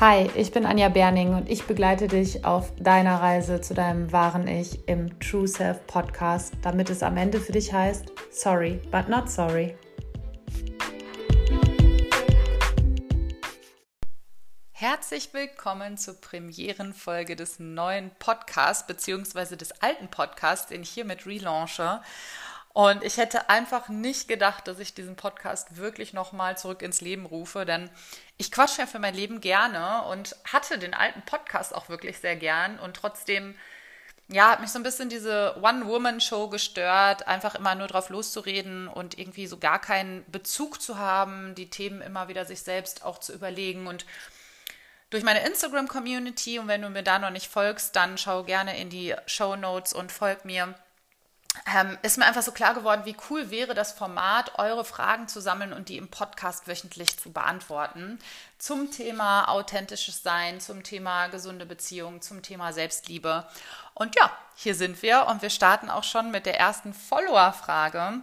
Hi, ich bin Anja Berning und ich begleite dich auf deiner Reise zu deinem wahren Ich im True Self Podcast, damit es am Ende für dich heißt, sorry, but not sorry. Herzlich willkommen zur Premierenfolge des neuen Podcasts, beziehungsweise des alten Podcasts, den ich hiermit relaunche. Und ich hätte einfach nicht gedacht, dass ich diesen Podcast wirklich nochmal zurück ins Leben rufe, denn ich quatsche ja für mein Leben gerne und hatte den alten Podcast auch wirklich sehr gern. Und trotzdem, ja, hat mich so ein bisschen diese One-Woman-Show gestört, einfach immer nur drauf loszureden und irgendwie so gar keinen Bezug zu haben, die Themen immer wieder sich selbst auch zu überlegen. Und durch meine Instagram-Community und wenn du mir da noch nicht folgst, dann schau gerne in die Show Notes und folg mir ähm, ist mir einfach so klar geworden, wie cool wäre das Format, eure Fragen zu sammeln und die im Podcast wöchentlich zu beantworten. Zum Thema authentisches Sein, zum Thema gesunde Beziehungen, zum Thema Selbstliebe. Und ja, hier sind wir und wir starten auch schon mit der ersten Follower-Frage.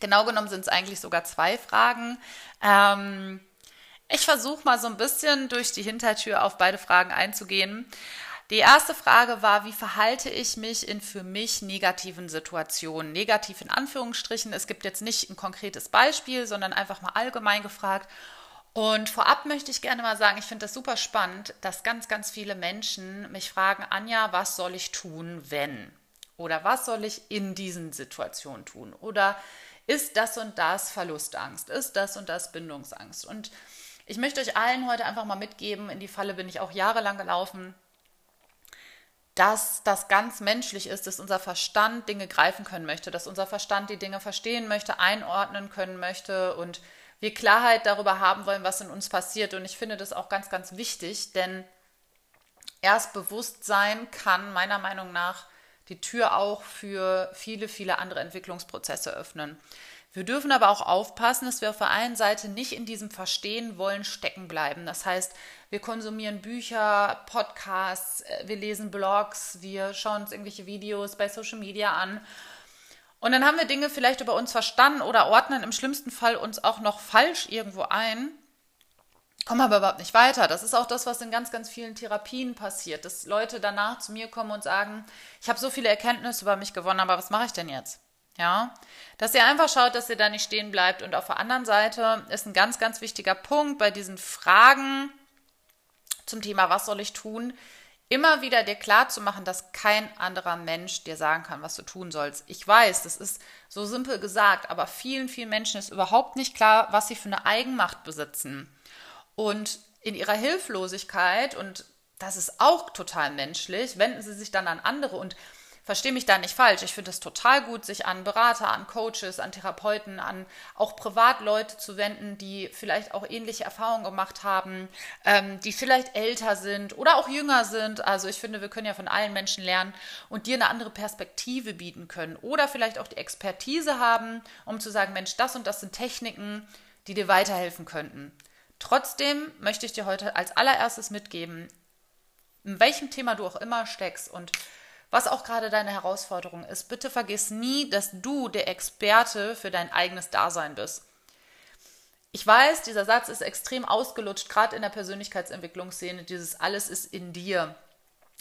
Genau genommen sind es eigentlich sogar zwei Fragen. Ähm, ich versuche mal so ein bisschen durch die Hintertür auf beide Fragen einzugehen. Die erste Frage war, wie verhalte ich mich in für mich negativen Situationen? Negativ in Anführungsstrichen. Es gibt jetzt nicht ein konkretes Beispiel, sondern einfach mal allgemein gefragt. Und vorab möchte ich gerne mal sagen, ich finde das super spannend, dass ganz, ganz viele Menschen mich fragen, Anja, was soll ich tun, wenn? Oder was soll ich in diesen Situationen tun? Oder ist das und das Verlustangst? Ist das und das Bindungsangst? Und ich möchte euch allen heute einfach mal mitgeben, in die Falle bin ich auch jahrelang gelaufen, dass das ganz menschlich ist, dass unser Verstand Dinge greifen können möchte, dass unser Verstand die Dinge verstehen möchte, einordnen können möchte und wir Klarheit darüber haben wollen, was in uns passiert. Und ich finde das auch ganz, ganz wichtig, denn erst Bewusstsein kann meiner Meinung nach die Tür auch für viele, viele andere Entwicklungsprozesse öffnen. Wir dürfen aber auch aufpassen, dass wir auf der einen Seite nicht in diesem Verstehen wollen stecken bleiben. Das heißt, wir konsumieren Bücher, Podcasts, äh, wir lesen Blogs, wir schauen uns irgendwelche Videos bei Social Media an. Und dann haben wir Dinge vielleicht über uns verstanden oder ordnen im schlimmsten Fall uns auch noch falsch irgendwo ein, kommen aber überhaupt nicht weiter. Das ist auch das, was in ganz, ganz vielen Therapien passiert, dass Leute danach zu mir kommen und sagen, ich habe so viele Erkenntnisse über mich gewonnen, aber was mache ich denn jetzt? Ja, dass ihr einfach schaut, dass ihr da nicht stehen bleibt. Und auf der anderen Seite ist ein ganz, ganz wichtiger Punkt bei diesen Fragen zum Thema, was soll ich tun, immer wieder dir klar zu machen, dass kein anderer Mensch dir sagen kann, was du tun sollst. Ich weiß, das ist so simpel gesagt, aber vielen, vielen Menschen ist überhaupt nicht klar, was sie für eine Eigenmacht besitzen. Und in ihrer Hilflosigkeit, und das ist auch total menschlich, wenden sie sich dann an andere und Verstehe mich da nicht falsch. Ich finde es total gut, sich an Berater, an Coaches, an Therapeuten, an auch Privatleute zu wenden, die vielleicht auch ähnliche Erfahrungen gemacht haben, ähm, die vielleicht älter sind oder auch jünger sind. Also ich finde, wir können ja von allen Menschen lernen und dir eine andere Perspektive bieten können oder vielleicht auch die Expertise haben, um zu sagen, Mensch, das und das sind Techniken, die dir weiterhelfen könnten. Trotzdem möchte ich dir heute als allererstes mitgeben, in welchem Thema du auch immer steckst und was auch gerade deine Herausforderung ist, bitte vergiss nie, dass du der Experte für dein eigenes Dasein bist. Ich weiß, dieser Satz ist extrem ausgelutscht, gerade in der Persönlichkeitsentwicklungsszene, dieses alles ist in dir.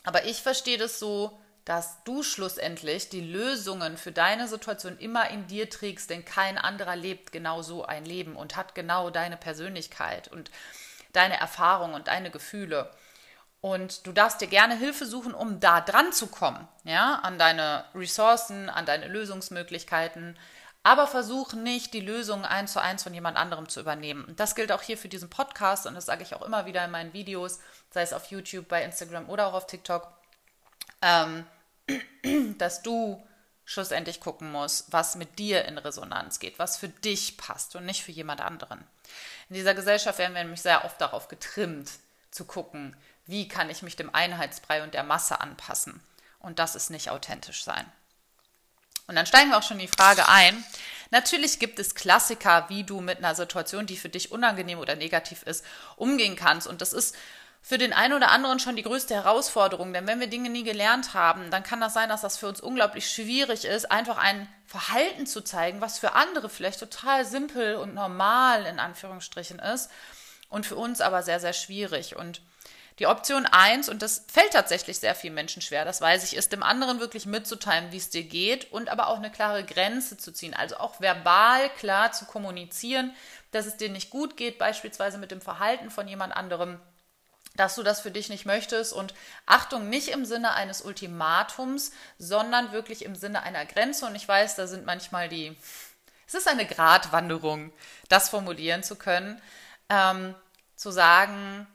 Aber ich verstehe das so, dass du schlussendlich die Lösungen für deine Situation immer in dir trägst, denn kein anderer lebt genau so ein Leben und hat genau deine Persönlichkeit und deine Erfahrungen und deine Gefühle. Und du darfst dir gerne Hilfe suchen, um da dran zu kommen, ja, an deine Ressourcen, an deine Lösungsmöglichkeiten. Aber versuch nicht, die Lösung eins zu eins von jemand anderem zu übernehmen. Und das gilt auch hier für diesen Podcast und das sage ich auch immer wieder in meinen Videos, sei es auf YouTube, bei Instagram oder auch auf TikTok, ähm, dass du schlussendlich gucken musst, was mit dir in Resonanz geht, was für dich passt und nicht für jemand anderen. In dieser Gesellschaft werden wir nämlich sehr oft darauf getrimmt, zu gucken, wie kann ich mich dem Einheitsbrei und der Masse anpassen. Und das ist nicht authentisch sein. Und dann steigen wir auch schon in die Frage ein. Natürlich gibt es Klassiker, wie du mit einer Situation, die für dich unangenehm oder negativ ist, umgehen kannst. Und das ist für den einen oder anderen schon die größte Herausforderung. Denn wenn wir Dinge nie gelernt haben, dann kann das sein, dass das für uns unglaublich schwierig ist, einfach ein Verhalten zu zeigen, was für andere vielleicht total simpel und normal in Anführungsstrichen ist und für uns aber sehr, sehr schwierig. Und die Option 1, und das fällt tatsächlich sehr vielen Menschen schwer, das weiß ich, ist dem anderen wirklich mitzuteilen, wie es dir geht und aber auch eine klare Grenze zu ziehen. Also auch verbal klar zu kommunizieren, dass es dir nicht gut geht, beispielsweise mit dem Verhalten von jemand anderem, dass du das für dich nicht möchtest. Und Achtung, nicht im Sinne eines Ultimatums, sondern wirklich im Sinne einer Grenze. Und ich weiß, da sind manchmal die, es ist eine Gratwanderung, das formulieren zu können, ähm, zu sagen,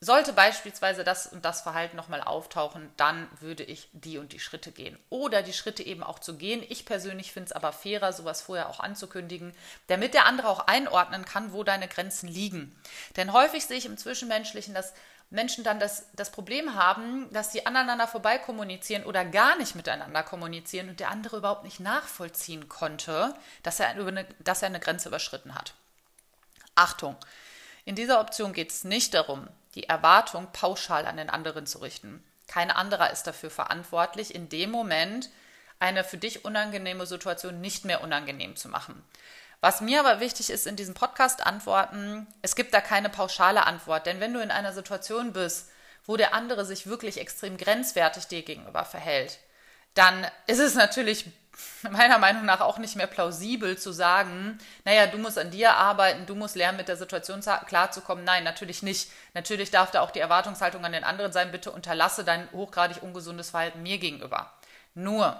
sollte beispielsweise das und das Verhalten nochmal auftauchen, dann würde ich die und die Schritte gehen. Oder die Schritte eben auch zu gehen. Ich persönlich finde es aber fairer, sowas vorher auch anzukündigen, damit der andere auch einordnen kann, wo deine Grenzen liegen. Denn häufig sehe ich im Zwischenmenschlichen, dass Menschen dann das, das Problem haben, dass sie aneinander vorbei kommunizieren oder gar nicht miteinander kommunizieren und der andere überhaupt nicht nachvollziehen konnte, dass er eine, dass er eine Grenze überschritten hat. Achtung! In dieser Option geht es nicht darum, die Erwartung pauschal an den anderen zu richten. Kein anderer ist dafür verantwortlich, in dem Moment eine für dich unangenehme Situation nicht mehr unangenehm zu machen. Was mir aber wichtig ist in diesem Podcast antworten, es gibt da keine pauschale Antwort, denn wenn du in einer Situation bist, wo der andere sich wirklich extrem grenzwertig dir gegenüber verhält, dann ist es natürlich meiner Meinung nach auch nicht mehr plausibel zu sagen, naja, du musst an dir arbeiten, du musst lernen, mit der Situation klarzukommen. Nein, natürlich nicht. Natürlich darf da auch die Erwartungshaltung an den anderen sein, bitte unterlasse dein hochgradig ungesundes Verhalten mir gegenüber. Nur,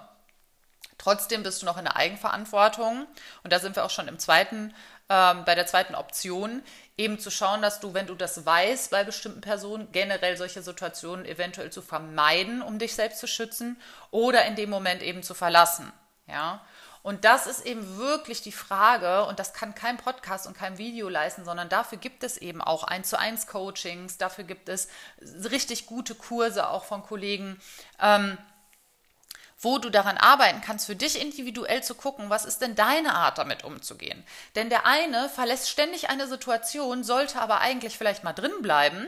trotzdem bist du noch in der Eigenverantwortung und da sind wir auch schon im zweiten, ähm, bei der zweiten Option, eben zu schauen, dass du, wenn du das weißt, bei bestimmten Personen generell solche Situationen eventuell zu vermeiden, um dich selbst zu schützen oder in dem Moment eben zu verlassen. Ja. Und das ist eben wirklich die Frage, und das kann kein Podcast und kein Video leisten, sondern dafür gibt es eben auch eins zu eins Coachings, dafür gibt es richtig gute Kurse auch von Kollegen, ähm, wo du daran arbeiten kannst, für dich individuell zu gucken, was ist denn deine Art damit umzugehen. Denn der eine verlässt ständig eine Situation, sollte aber eigentlich vielleicht mal drin bleiben.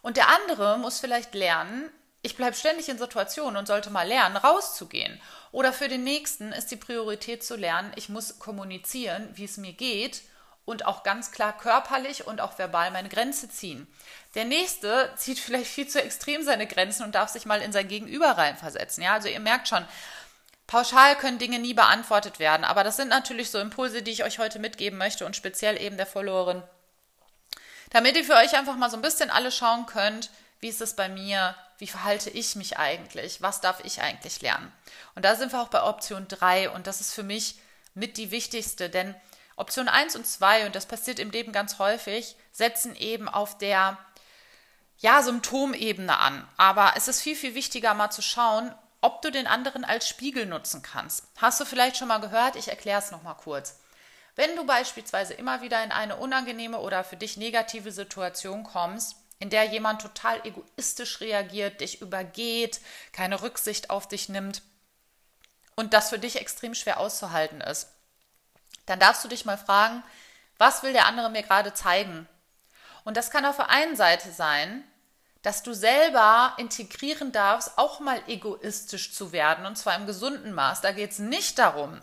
Und der andere muss vielleicht lernen, ich bleibe ständig in Situationen und sollte mal lernen, rauszugehen. Oder für den nächsten ist die Priorität zu lernen, ich muss kommunizieren, wie es mir geht und auch ganz klar körperlich und auch verbal meine Grenze ziehen. Der nächste zieht vielleicht viel zu extrem seine Grenzen und darf sich mal in sein Gegenüber reinversetzen. Ja, also ihr merkt schon, pauschal können Dinge nie beantwortet werden, aber das sind natürlich so Impulse, die ich euch heute mitgeben möchte und speziell eben der Followerin, damit ihr für euch einfach mal so ein bisschen alle schauen könnt, wie ist es bei mir? Wie verhalte ich mich eigentlich? Was darf ich eigentlich lernen? Und da sind wir auch bei Option 3 und das ist für mich mit die wichtigste, denn Option 1 und 2, und das passiert im Leben ganz häufig, setzen eben auf der ja, Symptomebene an. Aber es ist viel, viel wichtiger, mal zu schauen, ob du den anderen als Spiegel nutzen kannst. Hast du vielleicht schon mal gehört? Ich erkläre es nochmal kurz. Wenn du beispielsweise immer wieder in eine unangenehme oder für dich negative Situation kommst, in der jemand total egoistisch reagiert, dich übergeht, keine Rücksicht auf dich nimmt und das für dich extrem schwer auszuhalten ist, dann darfst du dich mal fragen, was will der andere mir gerade zeigen? Und das kann auf der einen Seite sein, dass du selber integrieren darfst, auch mal egoistisch zu werden, und zwar im gesunden Maß. Da geht es nicht darum,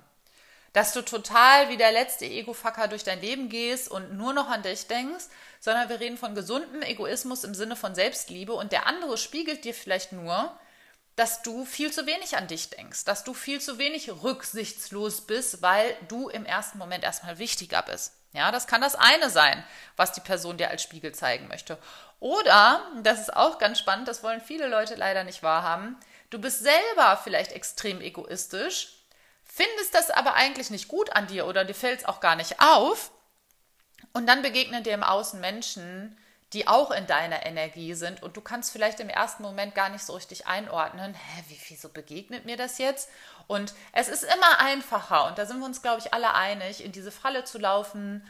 dass du total wie der letzte Ego-Fucker durch dein Leben gehst und nur noch an dich denkst, sondern wir reden von gesundem Egoismus im Sinne von Selbstliebe und der andere spiegelt dir vielleicht nur, dass du viel zu wenig an dich denkst, dass du viel zu wenig rücksichtslos bist, weil du im ersten Moment erstmal wichtiger bist. Ja, das kann das eine sein, was die Person dir als Spiegel zeigen möchte. Oder, das ist auch ganz spannend, das wollen viele Leute leider nicht wahrhaben, du bist selber vielleicht extrem egoistisch findest das aber eigentlich nicht gut an dir oder dir fällt es auch gar nicht auf. Und dann begegnen dir im Außen Menschen, die auch in deiner Energie sind und du kannst vielleicht im ersten Moment gar nicht so richtig einordnen, hä, wie, wieso begegnet mir das jetzt? Und es ist immer einfacher, und da sind wir uns, glaube ich, alle einig, in diese Falle zu laufen,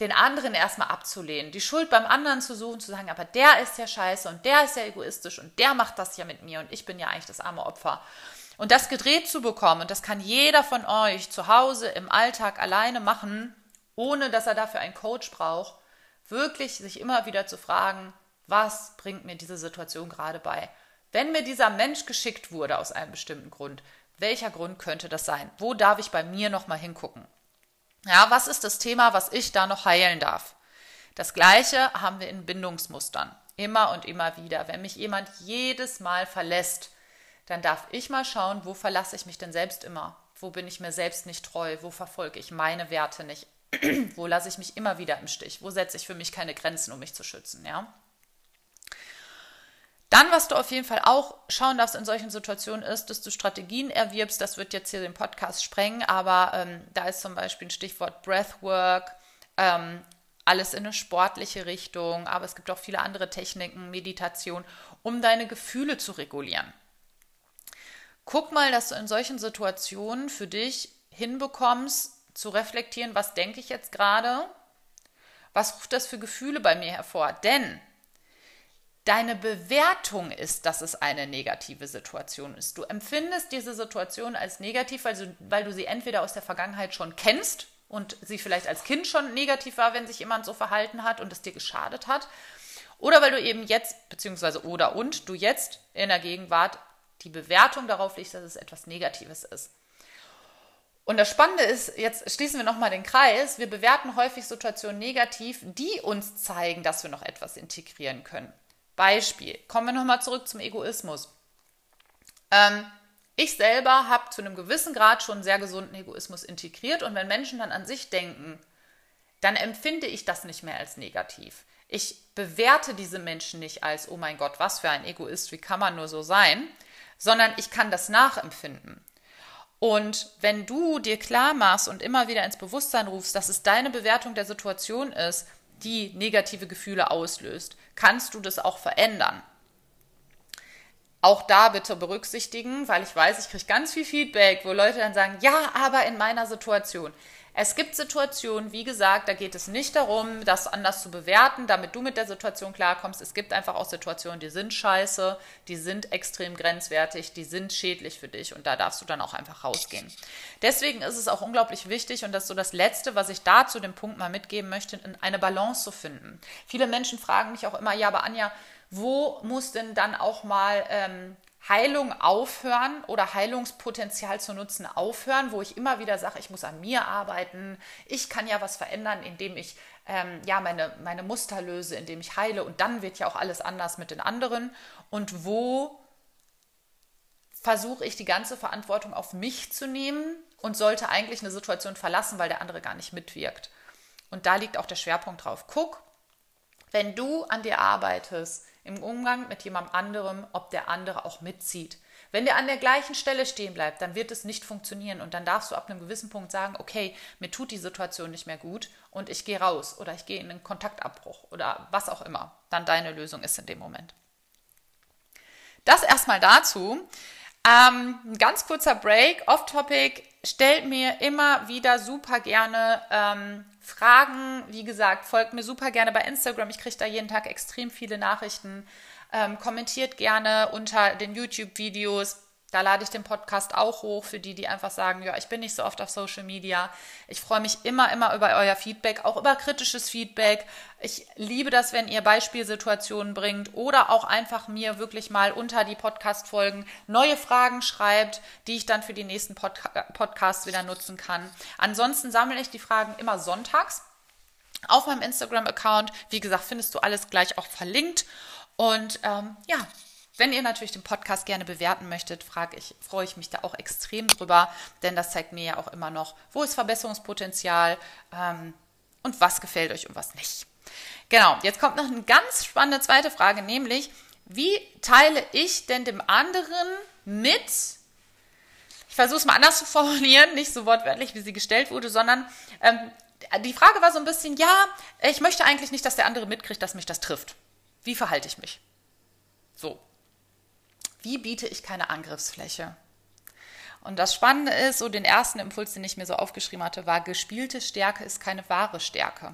den anderen erstmal abzulehnen, die Schuld beim anderen zu suchen, zu sagen, aber der ist ja scheiße und der ist ja egoistisch und der macht das ja mit mir und ich bin ja eigentlich das arme Opfer. Und das gedreht zu bekommen, und das kann jeder von euch zu Hause im Alltag alleine machen, ohne dass er dafür einen Coach braucht, wirklich sich immer wieder zu fragen, was bringt mir diese Situation gerade bei? Wenn mir dieser Mensch geschickt wurde aus einem bestimmten Grund, welcher Grund könnte das sein? Wo darf ich bei mir nochmal hingucken? Ja, was ist das Thema, was ich da noch heilen darf? Das gleiche haben wir in Bindungsmustern. Immer und immer wieder. Wenn mich jemand jedes Mal verlässt, dann darf ich mal schauen, wo verlasse ich mich denn selbst immer? Wo bin ich mir selbst nicht treu? Wo verfolge ich meine Werte nicht? wo lasse ich mich immer wieder im Stich? Wo setze ich für mich keine Grenzen, um mich zu schützen? Ja? Dann, was du auf jeden Fall auch schauen darfst in solchen Situationen, ist, dass du Strategien erwirbst. Das wird jetzt hier den Podcast sprengen, aber ähm, da ist zum Beispiel ein Stichwort Breathwork, ähm, alles in eine sportliche Richtung, aber es gibt auch viele andere Techniken, Meditation, um deine Gefühle zu regulieren. Guck mal, dass du in solchen Situationen für dich hinbekommst, zu reflektieren, was denke ich jetzt gerade? Was ruft das für Gefühle bei mir hervor? Denn deine Bewertung ist, dass es eine negative Situation ist. Du empfindest diese Situation als negativ, weil du, weil du sie entweder aus der Vergangenheit schon kennst und sie vielleicht als Kind schon negativ war, wenn sich jemand so verhalten hat und es dir geschadet hat. Oder weil du eben jetzt, beziehungsweise oder und du jetzt in der Gegenwart die Bewertung darauf legst, dass es etwas Negatives ist. Und das Spannende ist, jetzt schließen wir nochmal den Kreis, wir bewerten häufig Situationen negativ, die uns zeigen, dass wir noch etwas integrieren können. Beispiel, kommen wir nochmal zurück zum Egoismus. Ähm, ich selber habe zu einem gewissen Grad schon sehr gesunden Egoismus integriert und wenn Menschen dann an sich denken, dann empfinde ich das nicht mehr als negativ. Ich bewerte diese Menschen nicht als, oh mein Gott, was für ein Egoist, wie kann man nur so sein, sondern ich kann das nachempfinden. Und wenn du dir klar machst und immer wieder ins Bewusstsein rufst, dass es deine Bewertung der Situation ist, die negative Gefühle auslöst, kannst du das auch verändern. Auch da bitte berücksichtigen, weil ich weiß, ich kriege ganz viel Feedback, wo Leute dann sagen, ja, aber in meiner Situation. Es gibt Situationen, wie gesagt, da geht es nicht darum, das anders zu bewerten, damit du mit der Situation klarkommst. Es gibt einfach auch Situationen, die sind scheiße, die sind extrem grenzwertig, die sind schädlich für dich und da darfst du dann auch einfach rausgehen. Deswegen ist es auch unglaublich wichtig und das ist so das Letzte, was ich da zu dem Punkt mal mitgeben möchte, eine Balance zu finden. Viele Menschen fragen mich auch immer, ja, aber Anja, wo muss denn dann auch mal ähm, Heilung aufhören oder Heilungspotenzial zu nutzen aufhören, wo ich immer wieder sage, ich muss an mir arbeiten, ich kann ja was verändern, indem ich ähm, ja meine, meine Muster löse, indem ich heile und dann wird ja auch alles anders mit den anderen und wo versuche ich die ganze Verantwortung auf mich zu nehmen und sollte eigentlich eine Situation verlassen, weil der andere gar nicht mitwirkt. Und da liegt auch der Schwerpunkt drauf. Guck, wenn du an dir arbeitest, im Umgang mit jemand anderem, ob der andere auch mitzieht. Wenn der an der gleichen Stelle stehen bleibt, dann wird es nicht funktionieren und dann darfst du ab einem gewissen Punkt sagen, okay, mir tut die Situation nicht mehr gut und ich gehe raus oder ich gehe in einen Kontaktabbruch oder was auch immer dann deine Lösung ist in dem Moment. Das erstmal dazu. Ähm, ein ganz kurzer Break, off-topic. Stellt mir immer wieder super gerne ähm, Fragen. Wie gesagt, folgt mir super gerne bei Instagram. Ich kriege da jeden Tag extrem viele Nachrichten. Ähm, kommentiert gerne unter den YouTube-Videos. Da lade ich den Podcast auch hoch für die, die einfach sagen, ja, ich bin nicht so oft auf Social Media. Ich freue mich immer, immer über euer Feedback, auch über kritisches Feedback. Ich liebe das, wenn ihr Beispielsituationen bringt oder auch einfach mir wirklich mal unter die Podcast-Folgen neue Fragen schreibt, die ich dann für die nächsten Pod Podcasts wieder nutzen kann. Ansonsten sammle ich die Fragen immer sonntags auf meinem Instagram-Account. Wie gesagt, findest du alles gleich auch verlinkt. Und ähm, ja, wenn ihr natürlich den Podcast gerne bewerten möchtet, ich, freue ich mich da auch extrem drüber, denn das zeigt mir ja auch immer noch, wo ist Verbesserungspotenzial ähm, und was gefällt euch und was nicht. Genau, jetzt kommt noch eine ganz spannende zweite Frage, nämlich, wie teile ich denn dem anderen mit, ich versuche es mal anders zu formulieren, nicht so wortwörtlich, wie sie gestellt wurde, sondern ähm, die Frage war so ein bisschen, ja, ich möchte eigentlich nicht, dass der andere mitkriegt, dass mich das trifft. Wie verhalte ich mich? So, wie biete ich keine Angriffsfläche? Und das Spannende ist, so den ersten Impuls, den ich mir so aufgeschrieben hatte, war, gespielte Stärke ist keine wahre Stärke.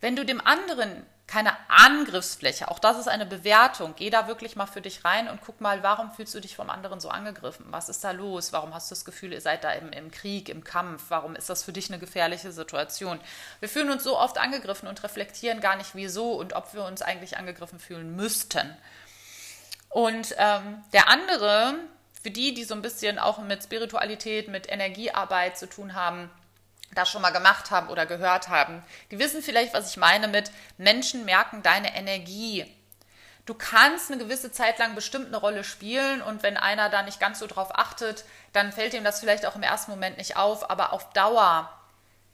Wenn du dem anderen keine Angriffsfläche, auch das ist eine Bewertung, geh da wirklich mal für dich rein und guck mal, warum fühlst du dich vom anderen so angegriffen? Was ist da los? Warum hast du das Gefühl, ihr seid da im, im Krieg, im Kampf? Warum ist das für dich eine gefährliche Situation? Wir fühlen uns so oft angegriffen und reflektieren gar nicht, wieso und ob wir uns eigentlich angegriffen fühlen müssten. Und ähm, der andere, für die, die so ein bisschen auch mit Spiritualität, mit Energiearbeit zu tun haben, das schon mal gemacht haben oder gehört haben, die wissen vielleicht, was ich meine mit Menschen merken deine Energie. Du kannst eine gewisse Zeit lang bestimmt eine Rolle spielen und wenn einer da nicht ganz so drauf achtet, dann fällt ihm das vielleicht auch im ersten Moment nicht auf, aber auf Dauer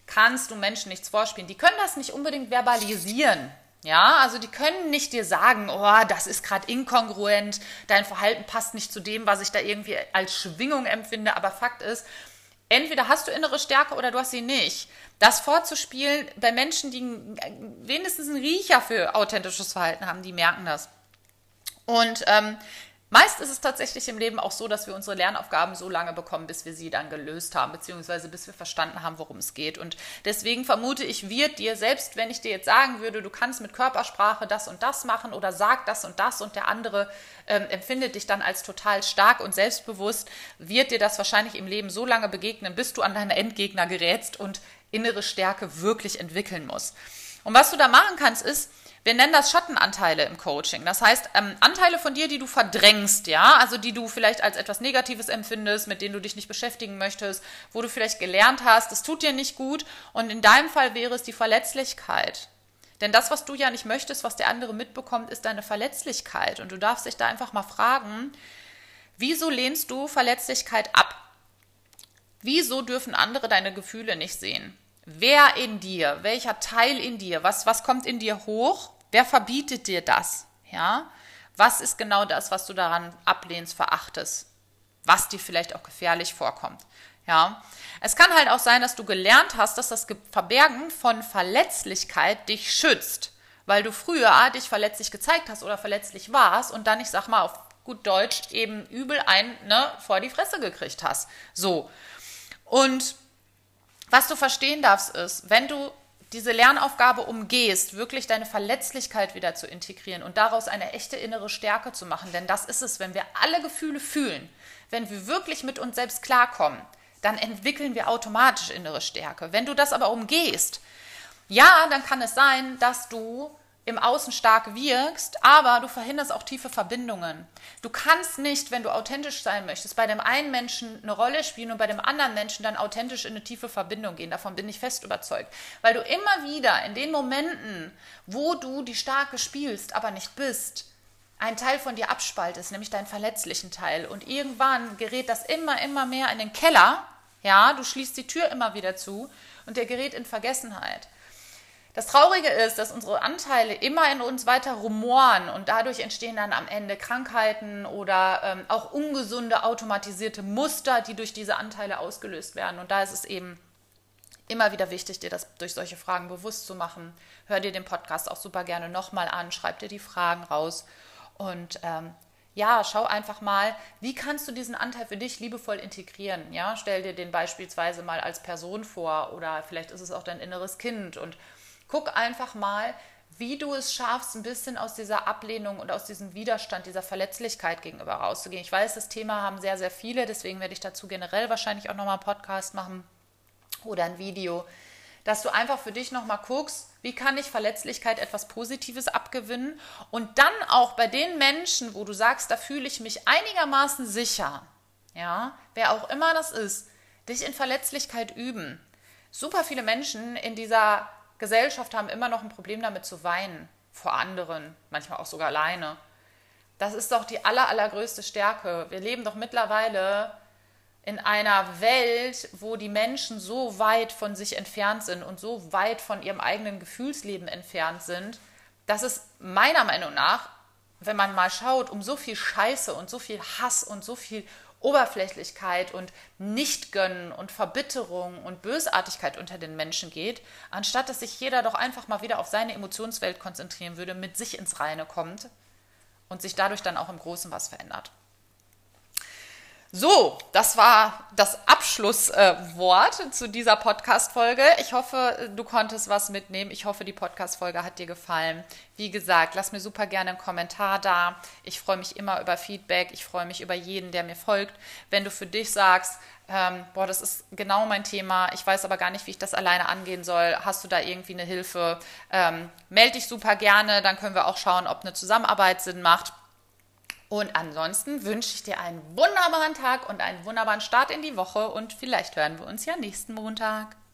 kannst du Menschen nichts vorspielen. Die können das nicht unbedingt verbalisieren. Ja, also die können nicht dir sagen, oh, das ist gerade inkongruent, dein Verhalten passt nicht zu dem, was ich da irgendwie als Schwingung empfinde. Aber Fakt ist, entweder hast du innere Stärke oder du hast sie nicht. Das vorzuspielen bei Menschen, die wenigstens einen Riecher für authentisches Verhalten haben, die merken das. Und ähm, Meist ist es tatsächlich im Leben auch so, dass wir unsere Lernaufgaben so lange bekommen, bis wir sie dann gelöst haben, beziehungsweise bis wir verstanden haben, worum es geht. Und deswegen vermute ich, wird dir, selbst wenn ich dir jetzt sagen würde, du kannst mit Körpersprache das und das machen oder sag das und das und der andere ähm, empfindet dich dann als total stark und selbstbewusst, wird dir das wahrscheinlich im Leben so lange begegnen, bis du an deine Endgegner gerätst und innere Stärke wirklich entwickeln musst. Und was du da machen kannst, ist, wir nennen das Schattenanteile im Coaching. Das heißt, ähm, Anteile von dir, die du verdrängst, ja, also die du vielleicht als etwas Negatives empfindest, mit denen du dich nicht beschäftigen möchtest, wo du vielleicht gelernt hast, das tut dir nicht gut. Und in deinem Fall wäre es die Verletzlichkeit. Denn das, was du ja nicht möchtest, was der andere mitbekommt, ist deine Verletzlichkeit. Und du darfst dich da einfach mal fragen, wieso lehnst du Verletzlichkeit ab? Wieso dürfen andere deine Gefühle nicht sehen? Wer in dir, welcher Teil in dir, was, was kommt in dir hoch Wer verbietet dir das? Ja? Was ist genau das, was du daran ablehnst, verachtest? Was dir vielleicht auch gefährlich vorkommt? Ja? Es kann halt auch sein, dass du gelernt hast, dass das Verbergen von Verletzlichkeit dich schützt, weil du früher dich verletzlich gezeigt hast oder verletzlich warst und dann, ich sag mal auf gut Deutsch, eben übel ein ne, vor die Fresse gekriegt hast. So. Und was du verstehen darfst, ist, wenn du diese Lernaufgabe umgehst, wirklich deine Verletzlichkeit wieder zu integrieren und daraus eine echte innere Stärke zu machen. Denn das ist es, wenn wir alle Gefühle fühlen, wenn wir wirklich mit uns selbst klarkommen, dann entwickeln wir automatisch innere Stärke. Wenn du das aber umgehst, ja, dann kann es sein, dass du im Außen stark wirkst, aber du verhinderst auch tiefe Verbindungen. Du kannst nicht, wenn du authentisch sein möchtest, bei dem einen Menschen eine Rolle spielen und bei dem anderen Menschen dann authentisch in eine tiefe Verbindung gehen. Davon bin ich fest überzeugt. Weil du immer wieder in den Momenten, wo du die Starke spielst, aber nicht bist, ein Teil von dir abspaltest, nämlich deinen verletzlichen Teil. Und irgendwann gerät das immer, immer mehr in den Keller. Ja, du schließt die Tür immer wieder zu und der gerät in Vergessenheit. Das Traurige ist, dass unsere Anteile immer in uns weiter rumoren und dadurch entstehen dann am Ende Krankheiten oder ähm, auch ungesunde automatisierte Muster, die durch diese Anteile ausgelöst werden. Und da ist es eben immer wieder wichtig, dir das durch solche Fragen bewusst zu machen. Hör dir den Podcast auch super gerne nochmal an, schreib dir die Fragen raus und ähm, ja, schau einfach mal, wie kannst du diesen Anteil für dich liebevoll integrieren? Ja, stell dir den beispielsweise mal als Person vor oder vielleicht ist es auch dein inneres Kind und Guck einfach mal, wie du es schaffst, ein bisschen aus dieser Ablehnung und aus diesem Widerstand, dieser Verletzlichkeit gegenüber rauszugehen. Ich weiß, das Thema haben sehr, sehr viele, deswegen werde ich dazu generell wahrscheinlich auch nochmal einen Podcast machen oder ein Video, dass du einfach für dich nochmal guckst, wie kann ich Verletzlichkeit etwas Positives abgewinnen und dann auch bei den Menschen, wo du sagst, da fühle ich mich einigermaßen sicher, ja, wer auch immer das ist, dich in Verletzlichkeit üben. Super viele Menschen in dieser Gesellschaft haben immer noch ein Problem damit zu weinen vor anderen, manchmal auch sogar alleine. Das ist doch die aller, allergrößte Stärke. Wir leben doch mittlerweile in einer Welt, wo die Menschen so weit von sich entfernt sind und so weit von ihrem eigenen Gefühlsleben entfernt sind, dass es meiner Meinung nach, wenn man mal schaut, um so viel Scheiße und so viel Hass und so viel Oberflächlichkeit und Nichtgönnen und Verbitterung und Bösartigkeit unter den Menschen geht, anstatt dass sich jeder doch einfach mal wieder auf seine Emotionswelt konzentrieren würde, mit sich ins Reine kommt und sich dadurch dann auch im Großen was verändert. So, das war das Abschlusswort äh, zu dieser Podcast-Folge. Ich hoffe, du konntest was mitnehmen. Ich hoffe, die Podcast-Folge hat dir gefallen. Wie gesagt, lass mir super gerne einen Kommentar da. Ich freue mich immer über Feedback. Ich freue mich über jeden, der mir folgt. Wenn du für dich sagst, ähm, boah, das ist genau mein Thema, ich weiß aber gar nicht, wie ich das alleine angehen soll, hast du da irgendwie eine Hilfe, ähm, melde dich super gerne. Dann können wir auch schauen, ob eine Zusammenarbeit Sinn macht. Und ansonsten wünsche ich dir einen wunderbaren Tag und einen wunderbaren Start in die Woche und vielleicht hören wir uns ja nächsten Montag.